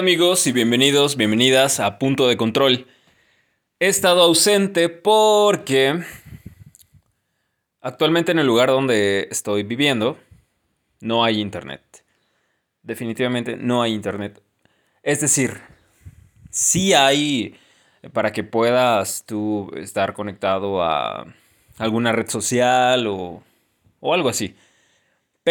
Amigos y bienvenidos, bienvenidas a Punto de Control. He estado ausente porque actualmente en el lugar donde estoy viviendo no hay internet. Definitivamente no hay internet. Es decir, sí hay para que puedas tú estar conectado a alguna red social o, o algo así.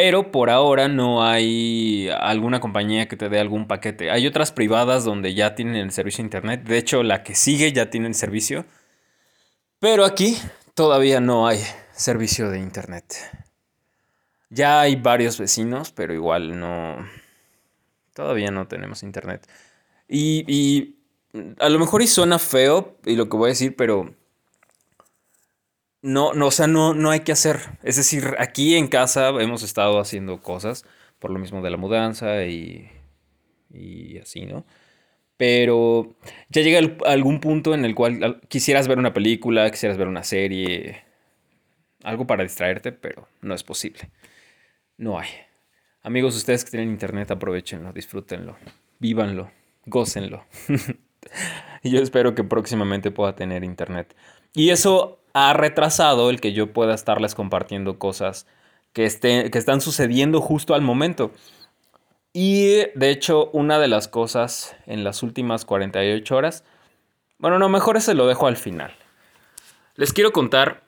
Pero por ahora no hay alguna compañía que te dé algún paquete. Hay otras privadas donde ya tienen el servicio de internet. De hecho, la que sigue ya tiene el servicio. Pero aquí todavía no hay servicio de internet. Ya hay varios vecinos, pero igual no. Todavía no tenemos internet. Y, y a lo mejor y suena feo y lo que voy a decir, pero no, no, o sea, no, no hay que hacer. Es decir, aquí en casa hemos estado haciendo cosas por lo mismo de la mudanza y, y así, ¿no? Pero ya llega algún punto en el cual quisieras ver una película, quisieras ver una serie, algo para distraerte, pero no es posible. No hay. Amigos, ustedes que tienen internet, aprovechenlo, disfrútenlo, vívanlo, gócenlo. yo espero que próximamente pueda tener internet. Y eso ha retrasado el que yo pueda estarles compartiendo cosas que, que están sucediendo justo al momento. Y de hecho, una de las cosas en las últimas 48 horas, bueno, no, mejor ese lo dejo al final. Les quiero contar,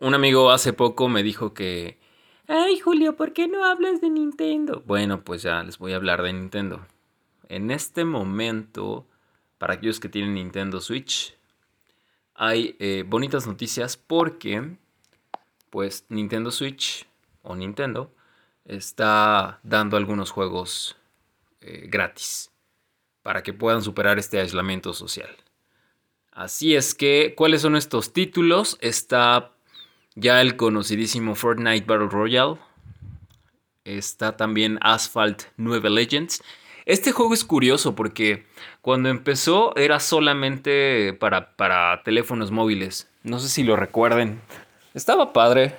un amigo hace poco me dijo que, ay Julio, ¿por qué no hablas de Nintendo? Bueno, pues ya les voy a hablar de Nintendo. En este momento, para aquellos que tienen Nintendo Switch, hay eh, bonitas noticias porque pues Nintendo Switch o Nintendo está dando algunos juegos eh, gratis para que puedan superar este aislamiento social. Así es que, ¿cuáles son estos títulos? Está ya el conocidísimo Fortnite Battle Royale. Está también Asphalt 9 Legends. Este juego es curioso porque cuando empezó era solamente para, para teléfonos móviles. No sé si lo recuerden. Estaba padre.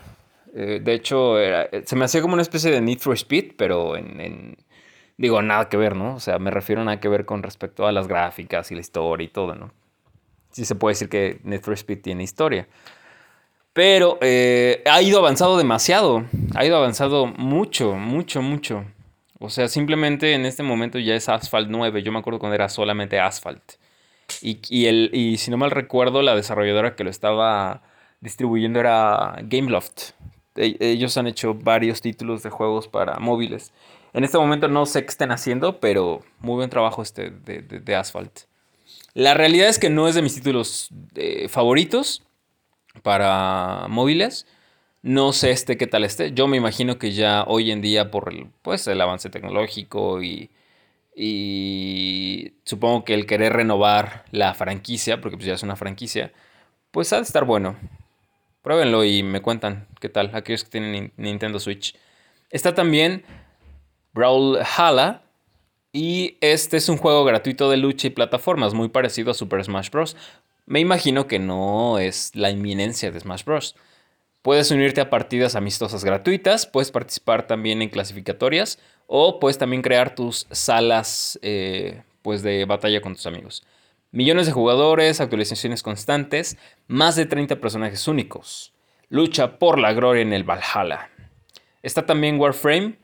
Eh, de hecho, eh, se me hacía como una especie de Need for Speed, pero en, Digo, nada que ver, ¿no? O sea, me refiero a nada que ver con respecto a las gráficas y la historia y todo, ¿no? Sí se puede decir que Need for Speed tiene historia. Pero eh, ha ido avanzado demasiado. Ha ido avanzado mucho, mucho, mucho. O sea, simplemente en este momento ya es Asphalt 9. Yo me acuerdo cuando era solamente Asphalt. Y, el, y si no mal recuerdo, la desarrolladora que lo estaba distribuyendo era Gameloft. E, ellos han hecho varios títulos de juegos para móviles. En este momento no sé qué estén haciendo, pero muy buen trabajo este de, de, Asphalt. La realidad es que no es de mis títulos eh, favoritos para móviles. No sé este qué tal esté. Yo me imagino que ya hoy en día por el, pues, el avance tecnológico y, y supongo que el querer renovar la franquicia, porque pues ya es una franquicia, pues ha de estar bueno. Pruébenlo y me cuentan qué tal, aquellos que tienen Nintendo Switch. Está también Brawlhalla. Y este es un juego gratuito de lucha y plataformas, muy parecido a Super Smash Bros. Me imagino que no es la inminencia de Smash Bros. Puedes unirte a partidas amistosas gratuitas, puedes participar también en clasificatorias o puedes también crear tus salas eh, pues de batalla con tus amigos. Millones de jugadores, actualizaciones constantes, más de 30 personajes únicos. Lucha por la gloria en el Valhalla. Está también Warframe.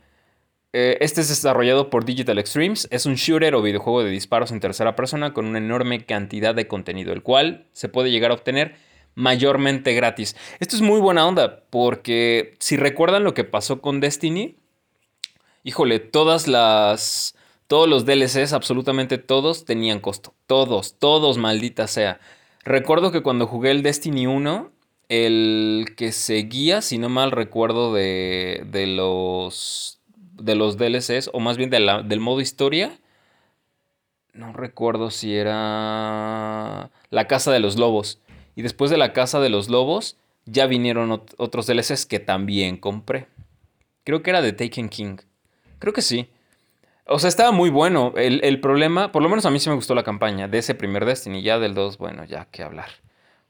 Eh, este es desarrollado por Digital Extremes. Es un shooter o videojuego de disparos en tercera persona con una enorme cantidad de contenido, el cual se puede llegar a obtener mayormente gratis. Esto es muy buena onda porque si recuerdan lo que pasó con Destiny, híjole, todas las... Todos los DLCs, absolutamente todos, tenían costo. Todos, todos, maldita sea. Recuerdo que cuando jugué el Destiny 1, el que seguía, si no mal recuerdo, de, de los, de los DLCs, o más bien del modo historia, no recuerdo si era la Casa de los Lobos. Y después de la Casa de los Lobos, ya vinieron otros DLCs que también compré. Creo que era de Taken King. Creo que sí. O sea, estaba muy bueno. El, problema, por lo menos a mí sí me gustó la campaña de ese primer Destiny. Ya del 2, bueno, ya que hablar.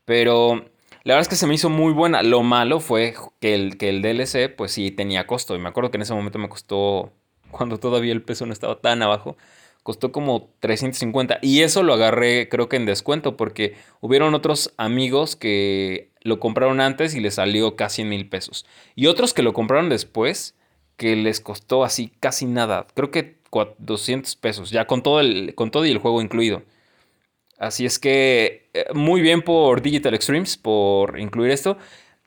Pero la verdad es que se me hizo muy buena. Lo malo fue que el, que el DLC, pues sí, tenía costo. Y me acuerdo que en ese momento me costó, cuando todavía el peso no estaba tan abajo, costó como 350. Y eso lo agarré creo que en descuento porque hubieron otros amigos que lo compraron antes y les salió casi en mil pesos. Y otros que lo compraron después que les costó así casi nada. Creo que 200 pesos, ya con todo, el, con todo y el juego incluido. Así es que eh, muy bien por Digital Extremes por incluir esto.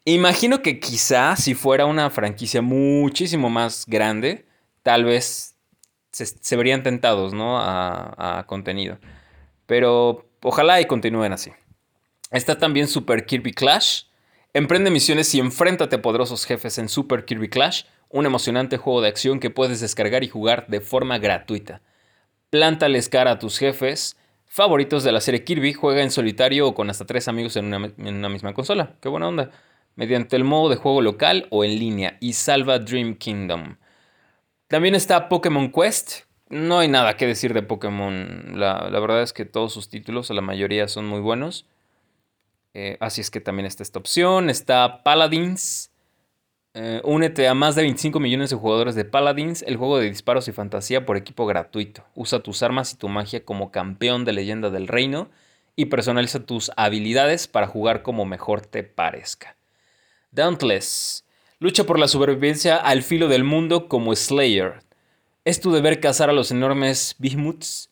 Imagino que quizá si fuera una franquicia muchísimo más grande, tal vez se, verían tentados ¿no? a, a contenido. Pero ojalá y continúen así. Está también Super Kirby Clash. Emprende misiones y enfréntate a poderosos jefes en Super Kirby Clash, un emocionante juego de acción que puedes descargar y jugar de forma gratuita. Plántales cara a tus jefes favoritos de la serie Kirby, juega en solitario o con hasta tres amigos en una, en una misma consola. Qué buena onda. Mediante el modo de juego local o en línea y salva Dream Kingdom. También está Pokémon Quest. No hay nada que decir de Pokémon. La, verdad es que todos sus títulos, la mayoría, son muy buenos. Eh, así es que también está esta opción. Está Paladins. Eh, únete a más de 25 millones de jugadores de Paladins, el juego de disparos y fantasía por equipo gratuito. Usa tus armas y tu magia como campeón de leyenda del reino y personaliza tus habilidades para jugar como mejor te parezca. Dauntless. Lucha por la supervivencia al filo del mundo como Slayer. Es tu deber cazar a los enormes behemoths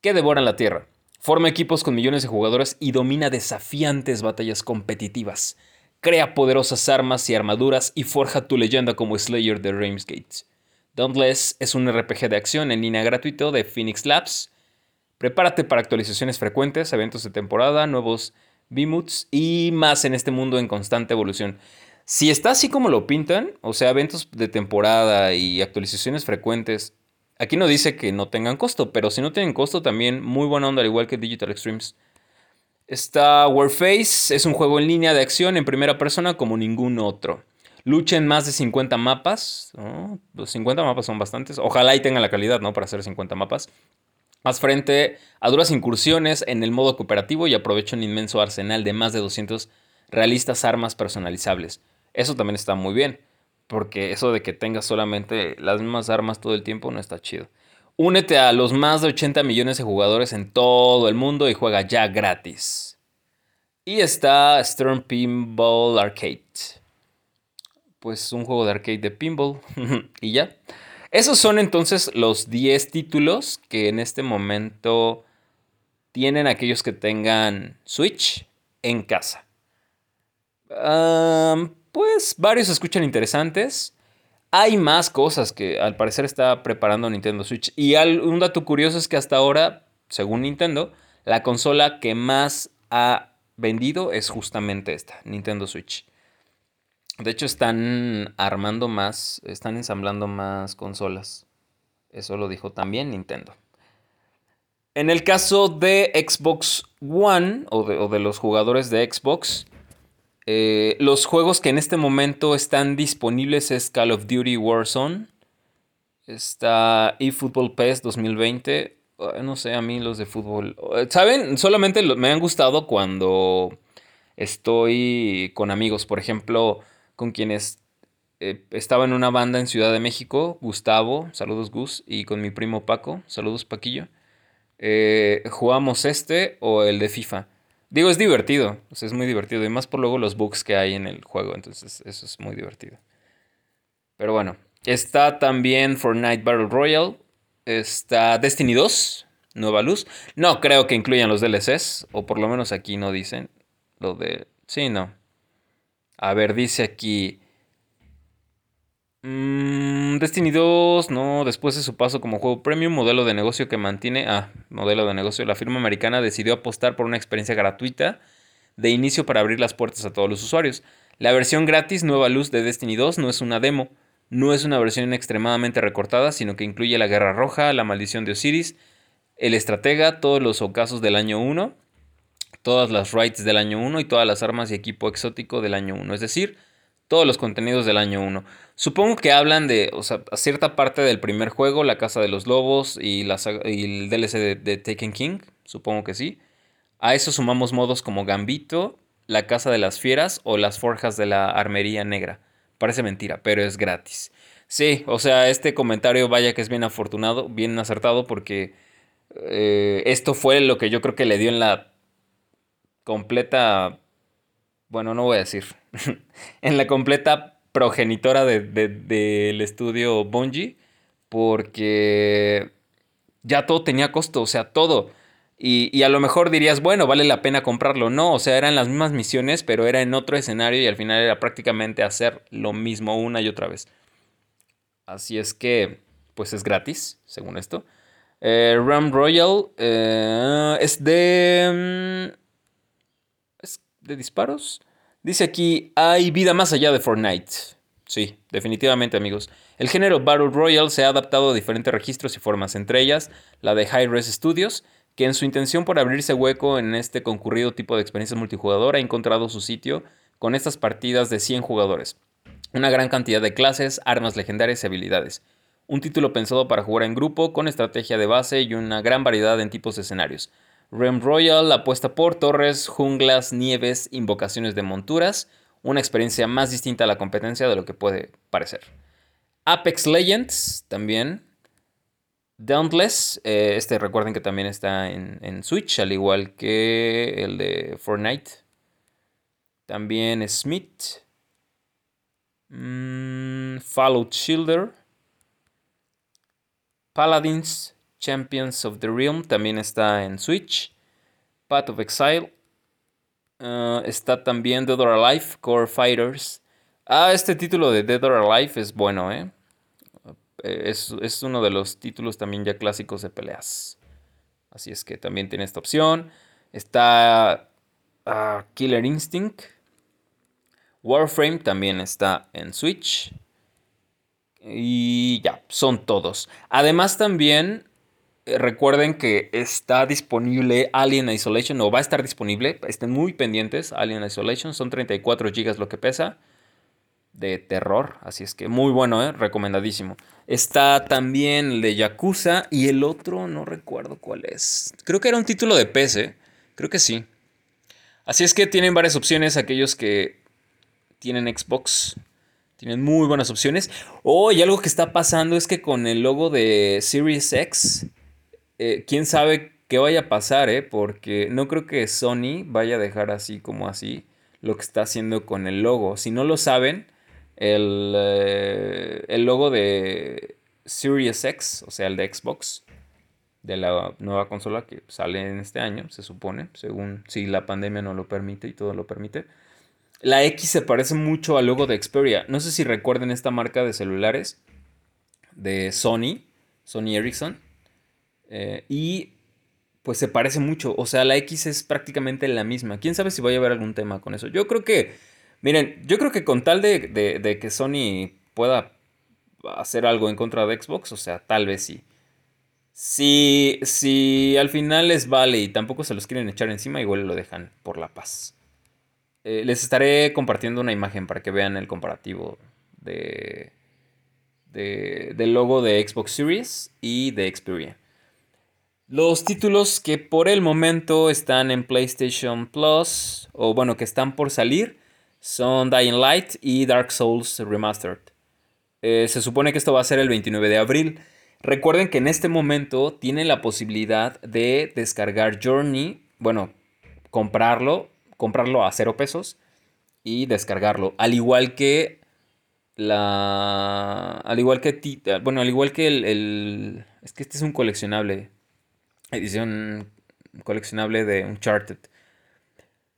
que devoran la tierra. Forma equipos con millones de jugadores y domina desafiantes batallas competitivas. Crea poderosas armas y armaduras y forja tu leyenda como Slayer de Ramesgate. Dauntless es un RPG de acción en línea gratuito de Phoenix Labs. Prepárate para actualizaciones frecuentes, eventos de temporada, nuevos behemoths y más en este mundo en constante evolución. Si está así como lo pintan, o sea, eventos de temporada y actualizaciones frecuentes, aquí no dice que no tengan costo, pero si no tienen costo también muy buena onda, al igual que Digital Extremes. Está Warface, es un juego en línea de acción en primera persona como ningún otro. Lucha en más de 50 mapas. Los 50 mapas son bastantes. Ojalá y tengan la calidad, ¿no? Para hacer 50 mapas. Más frente a duras incursiones en el modo cooperativo y aprovecha un inmenso arsenal de más de 200 realistas armas personalizables. Eso también está muy bien, porque eso de que tengas solamente las mismas armas todo el tiempo no está chido. Únete a los más de 80 millones de jugadores en todo el mundo y juega ya gratis. Y está Stern Pinball Arcade. Pues un juego de arcade de pinball. y ya. Esos son entonces los 10 títulos que en este momento tienen aquellos que tengan Switch en casa pues varios escuchan interesantes. Hay más cosas que al parecer está preparando Nintendo Switch. Y un dato curioso es que hasta ahora, según Nintendo, la consola que más ha vendido es justamente esta, Nintendo Switch. De hecho, están armando más, están ensamblando más consolas. Eso lo dijo también Nintendo. En el caso de Xbox One o de los jugadores de Xbox, eh, los juegos que en este momento están disponibles es Call of Duty Warzone. Está eFootball PES 2020. No sé, a mí los de fútbol. Eh, ¿Saben? Solamente me han gustado cuando estoy con amigos. Por ejemplo, con quienes eh, estaba en una banda en Ciudad de México. Gustavo, saludos Gus. Y con mi primo Paco, saludos Paquillo. jugamos este o el de FIFA. Digo, es divertido, es muy divertido. Y más por luego los bugs que hay en el juego, entonces eso es muy divertido. Pero bueno, está también Fortnite Battle Royale. Está Destiny 2, Nueva Luz. No creo que incluyan los DLCs, o por lo menos aquí no dicen lo de... Sí, no. A ver, dice aquí... Mm, Destiny 2, no, después de su paso como juego premium, modelo de negocio que mantiene, ah, modelo de negocio, la firma americana decidió apostar por una experiencia gratuita de inicio para abrir las puertas a todos los usuarios. La versión gratis Nueva Luz de Destiny 2 no es una demo, no es una versión extremadamente recortada, sino que incluye la Guerra Roja, la Maldición de Osiris, el Estratega, todos los ocasos del año 1, todas las raids del año 1 y todas las armas y equipo exótico del año 1, es decir, todos los contenidos del año 1. Supongo que hablan de, o sea, cierta parte del primer juego, La Casa de los Lobos y, la, el DLC de, Taken King, supongo que sí. A eso sumamos modos como Gambito, La Casa de las Fieras o Las Forjas de la Armería Negra. Parece mentira, pero es gratis. Sí, o sea, este comentario vaya que es bien afortunado, bien acertado porque Eh, esto fue lo que yo creo que le dio en la completa, bueno, no voy a decir, en la completa progenitora del estudio Bungie, porque ya todo tenía costo, o sea, todo. Y, a lo mejor dirías, bueno, vale la pena comprarlo. No, o sea, eran las mismas misiones, pero era en otro escenario y al final era prácticamente hacer lo mismo una y otra vez. Así es que, pues es gratis, según esto. Eh, Ram Royal eh, es de... Mm, ¿Es de disparos? Dice aquí, hay vida más allá de Fortnite. Sí, definitivamente amigos. El género Battle Royale se ha adaptado a diferentes registros y formas, entre ellas la de High Res Studios, que en su intención por abrirse hueco en este concurrido tipo de experiencia multijugador ha encontrado su sitio con estas partidas de 100 jugadores. Una gran cantidad de clases, armas legendarias y habilidades. Un título pensado para jugar en grupo con estrategia de base y una gran variedad en tipos de escenarios. Rem Royal apuesta por torres, junglas, nieves, invocaciones de monturas, una experiencia más distinta a la competencia de lo que puede parecer. Apex Legends también Dauntless, eh, este recuerden que también está en, Switch, al igual que el de Fortnite. También Smith. Mm, Fallout Shielder. Paladins, Champions of the Realm, también está en Switch. Path of Exile. Uh, está también Dead or Alive, Core Fighters. Ah, este título de Dead or Alive es bueno, ¿eh? Eh, es, uno de los títulos también ya clásicos de peleas. Así es que también tiene esta opción. Está ah, Killer Instinct. Warframe también está en Switch. Y ya, son todos. Además también recuerden que está disponible Alien Isolation o va a estar disponible. Estén muy pendientes. Alien Isolation son 34 GB lo que pesa de terror. Así es que muy bueno, ¿eh? recomendadísimo. Está también el de Yakuza y el otro no recuerdo cuál es. Creo que era un título de PC. Creo que sí. Así es que tienen varias opciones aquellos que tienen Xbox. Tienen muy buenas opciones. Oh, y algo que está pasando es que con el logo de Series X, eh, quién sabe qué vaya a pasar, ¿eh? Porque no creo que Sony vaya a dejar así como así lo que está haciendo con el logo. Si no lo saben, eh, el, logo de Series X, o sea, el de Xbox, de la nueva consola que sale en este año, se supone, según si la pandemia no lo permite y todo lo permite. La X se parece mucho al logo de Xperia. No sé si recuerden esta marca de celulares de Sony, Sony Ericsson. Eh, y pues se parece mucho. O sea, la X es prácticamente la misma. ¿Quién sabe si vaya a haber algún tema con eso? Yo creo que Miren, yo creo que con tal de, que Sony pueda hacer algo en contra de Xbox, o sea, tal vez sí. Si, si al final les vale y tampoco se los quieren echar encima, igual lo dejan por la paz. Eh, les estaré compartiendo una imagen para que vean el comparativo de, de, del logo de Xbox Series y de Xperia. Los títulos que por el momento están en PlayStation Plus, o bueno, que están por salir, son Dying Light y Dark Souls Remastered. Eh, se supone que esto va a ser el 29 de abril. Recuerden que en este momento tienen la posibilidad de descargar Journey, bueno, comprarlo, comprarlo a cero pesos y descargarlo. Al igual que la. Al igual que. Bueno, al igual que el, el. Es que este es un coleccionable. Edición coleccionable de Uncharted.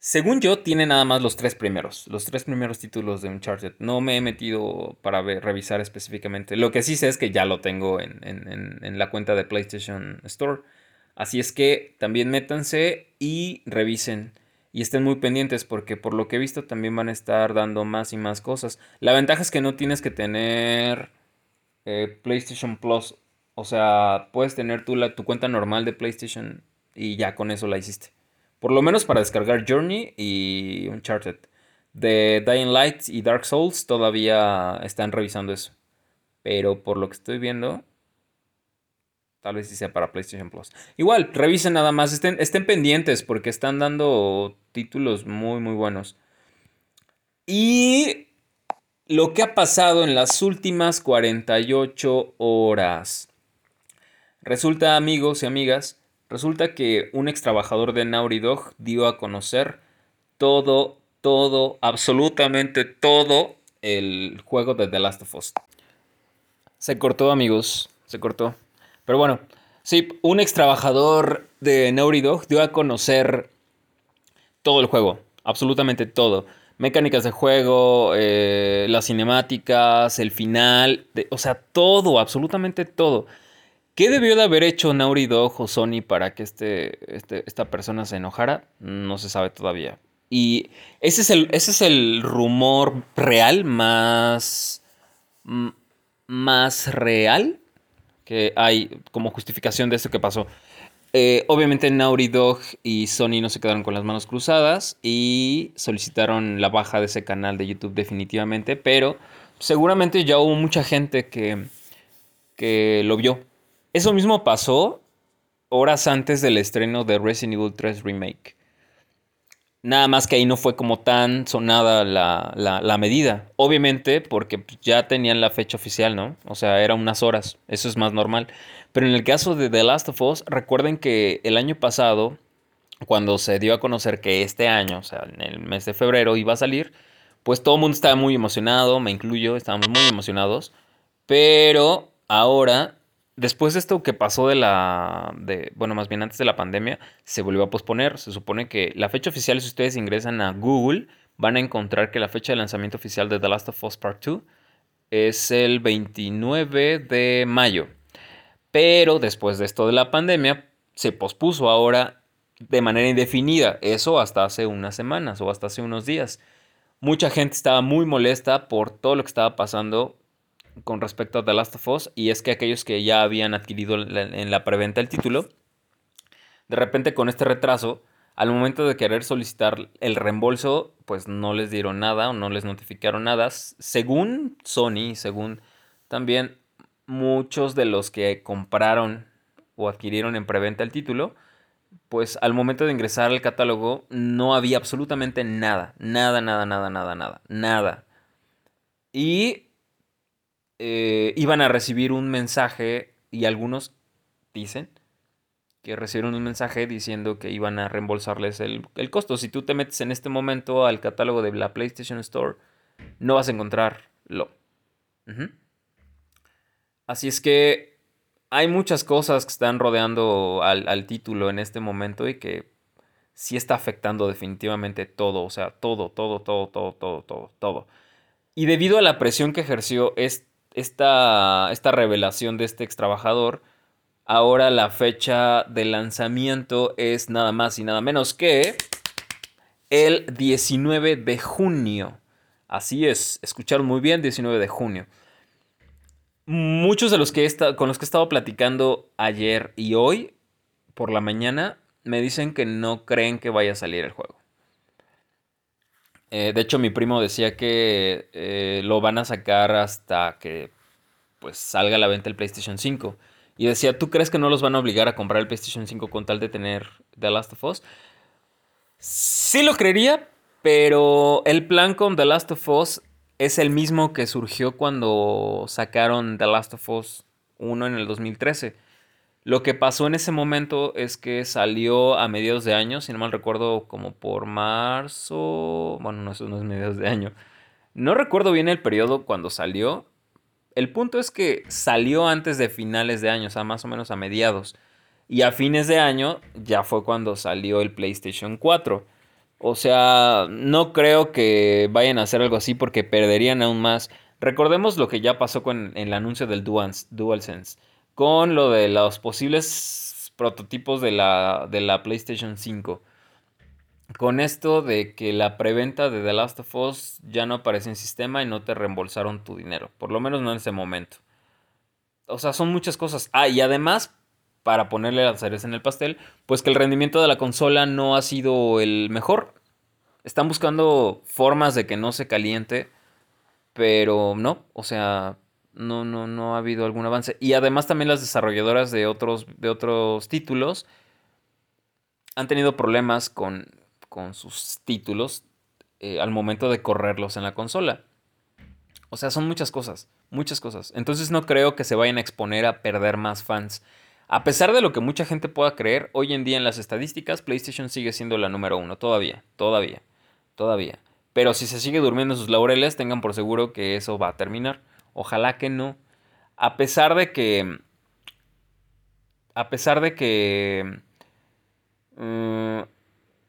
Según yo, tiene nada más los tres primeros, los tres primeros títulos de Uncharted. No me he metido para revisar específicamente. Lo que sí sé es que ya lo tengo en, la cuenta de PlayStation Store. Así es que también métanse y revisen. Y estén muy pendientes porque por lo que he visto también van a estar dando más y más cosas. La ventaja es que no tienes que tener eh, PlayStation Plus. O sea, puedes tener tú tu cuenta normal de PlayStation y ya con eso la hiciste. Por lo menos para descargar Journey y Uncharted. De Dying Light y Dark Souls todavía están revisando eso. Pero por lo que estoy viendo, tal vez sí sea para PlayStation Plus. Igual, revisen nada más, estén, estén pendientes porque están dando títulos muy, muy buenos. Y lo que ha pasado en las últimas 48 horas. Resulta, amigos y amigas, resulta que un ex trabajador de Naughty dio a conocer todo, todo, absolutamente todo el juego de The Last of Us. Se cortó, amigos, se cortó. Pero bueno, sí, un ex trabajador de Naughty dio a conocer todo el juego, absolutamente todo. Mecánicas de juego, eh, las cinemáticas, el final, o sea, todo, absolutamente todo. ¿Qué debió de haber hecho Naughty Dog o Sony para que este, este, esta persona se enojara? No se sabe todavía. Y ese es el, ese es el rumor real más, más real que hay como justificación de esto que pasó. Eh, obviamente Naughty Dog y Sony no se quedaron con las manos cruzadas y solicitaron la baja de ese canal de YouTube definitivamente, pero seguramente ya hubo mucha gente que, que lo vio eso mismo pasó horas antes del estreno de Resident Evil 3 Remake. Nada más que ahí no fue como tan sonada la, medida. Obviamente porque ya tenían la fecha oficial, ¿no? O sea, era unas horas. Eso es más normal. Pero en el caso de The Last of Us, recuerden que el año pasado, cuando se dio a conocer que este año, o sea, en el mes de febrero iba a salir, pues todo el mundo estaba muy emocionado, me incluyo, estábamos muy emocionados. Pero ahora Después de esto que pasó de la, bueno, más bien antes de la pandemia, se volvió a posponer. Se supone que la fecha oficial, si ustedes ingresan a Google, van a encontrar que la fecha de lanzamiento oficial de The Last of Us Part 2 es el 29 de mayo. Pero después de esto de la pandemia, se pospuso ahora de manera indefinida. Eso hasta hace unas semanas o hasta hace unos días. Mucha gente estaba muy molesta por todo lo que estaba pasando con respecto a The Last of Us y es que aquellos que ya habían adquirido en la preventa el título, de repente con este retraso, al momento de querer solicitar el reembolso, pues no les dieron nada o no les notificaron nada. Según Sony, según también muchos de los que compraron o adquirieron en preventa el título, pues al momento de ingresar al catálogo no había absolutamente nada, nada, nada, nada, nada, nada, nada. Y eh, iban a recibir un mensaje y algunos dicen que recibieron un mensaje diciendo que iban a reembolsarles el, costo. Si tú te metes en este momento al catálogo de la PlayStation Store, no vas a encontrarlo. Así es que hay muchas cosas que están rodeando al, al, título en este momento y que sí está afectando definitivamente todo, o sea, todo, todo, todo, todo, todo, todo, todo. Y debido a la presión que ejerció este esta, esta revelación de este ex trabajador, ahora la fecha de lanzamiento es nada más y nada menos que el 19 de junio. Así es, escucharon muy bien, 19 de junio. Muchos de los que he con los que he estado platicando ayer y hoy por la mañana me dicen que no creen que vaya a salir el juego. Eh, de hecho, mi primo decía que eh, lo van a sacar hasta que pues salga a la venta el PlayStation 5. Y decía, ¿tú crees que no los van a obligar a comprar el PlayStation 5 con tal de tener The Last of Us? Sí lo creería, pero el plan con The Last of Us es el mismo que surgió cuando sacaron The Last of Us 1 en el 2013. Lo que pasó en ese momento es que salió a mediados de año, si no mal recuerdo, como por marzo. Bueno, no, es mediados de año. No recuerdo bien el periodo cuando salió. El punto es que salió antes de finales de año, o sea, más o menos a mediados. Y a fines de año ya fue cuando salió el PlayStation 4. O sea, no creo que vayan a hacer algo así porque perderían aún más. Recordemos lo que ya pasó con el anuncio del DualSense con lo de los posibles prototipos de la, de la PlayStation 5. Con esto de que la preventa de The Last of Us ya no aparece en sistema y no te reembolsaron tu dinero. Por lo menos no en ese momento. O sea, son muchas cosas. Ah, y además, para ponerle las cereza en el pastel, pues que el rendimiento de la consola no ha sido el mejor. Están buscando formas de que no se caliente, pero no, o sea, no, no, no ha habido algún avance. Y además también las desarrolladoras de otros, de otros títulos han tenido problemas con, con sus títulos eh, al momento de correrlos en la consola. O sea, son muchas cosas, muchas cosas. Entonces no creo que se vayan a exponer a perder más fans. A pesar de lo que mucha gente pueda creer, hoy en día en las estadísticas PlayStation sigue siendo la número uno, todavía, todavía, todavía. Pero si se sigue durmiendo en sus laureles, tengan por seguro que eso va a terminar. Ojalá que no. A pesar de que... A pesar de que... Mm,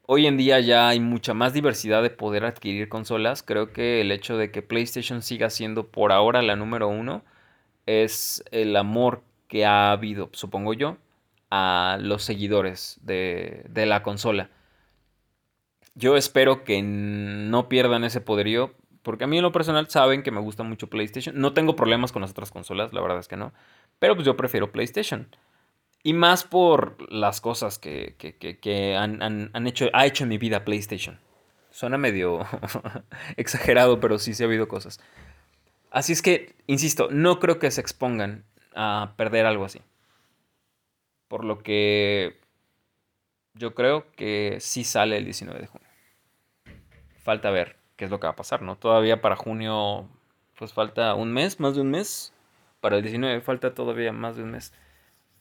hoy en día ya hay mucha más diversidad de poder adquirir consolas. Creo que el hecho de que PlayStation siga siendo por ahora la número uno es el amor que ha habido, supongo yo, a los seguidores de, la consola. Yo espero que no pierdan ese poderío, porque a mí en lo personal saben que me gusta mucho PlayStation. No tengo problemas con las otras consolas, la verdad es que no. Pero pues yo prefiero PlayStation. Y más por las cosas que, han, hecho, ha hecho en mi vida PlayStation. Suena medio exagerado, pero sí, sí ha habido cosas. Así es que, insisto, no creo que se expongan a perder algo así. Por lo que yo creo que sí sale el 19 de junio. Falta ver qué es lo que va a pasar, ¿no? Todavía para junio, pues falta un mes, más de un mes. Para el 19 falta todavía más de un mes.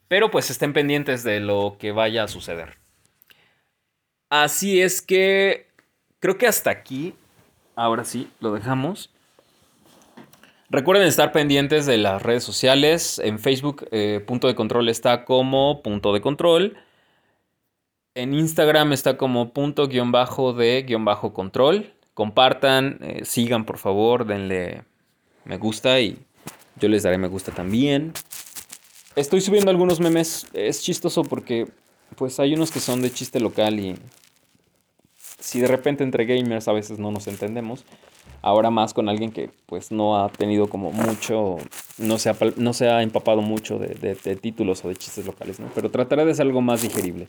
Pero pues estén pendientes de lo que vaya a suceder. Así es que creo que hasta aquí, ahora sí, lo dejamos. Recuerden estar pendientes de las redes sociales. En Facebook, eh, Punto de Control está como Punto de Control. En Instagram está como punto guion bajo de guion bajo control. Compartan, eh, sigan por favor, denle me gusta y yo les daré me gusta también. Estoy subiendo algunos memes. Es chistoso porque pues hay unos que son de chiste local y si de repente entre gamers a veces no nos entendemos, ahora más con alguien que pues no ha tenido como mucho, no se ha, no se ha empapado mucho de, títulos o de chistes locales, ¿no? Pero trataré de ser algo más digerible.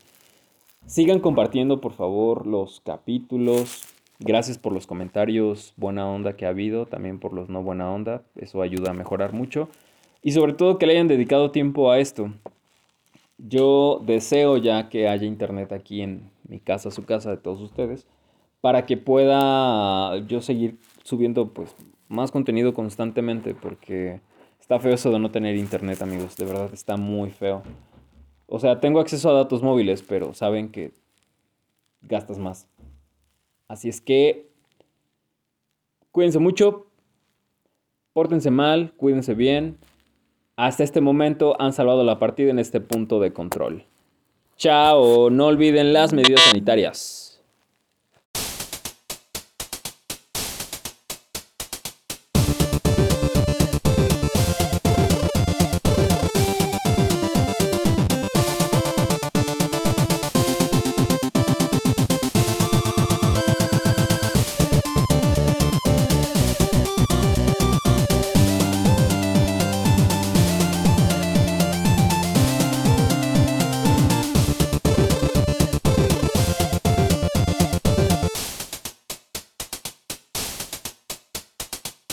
Sigan compartiendo por favor los capítulos. Gracias por los comentarios, buena onda que ha habido, también por los no buena onda, eso ayuda a mejorar mucho. Y sobre todo que le hayan dedicado tiempo a esto. Yo deseo ya que haya internet aquí en mi casa, su casa de todos ustedes, para que pueda yo seguir subiendo pues más contenido constantemente porque está feo eso de no tener internet, amigos, de verdad está muy feo. O sea, tengo acceso a datos móviles, pero saben que gastas más. Así es que cuídense mucho, pórtense mal, cuídense bien. Hasta este momento han salvado la partida en este punto de control. Chao, no olviden las medidas sanitarias.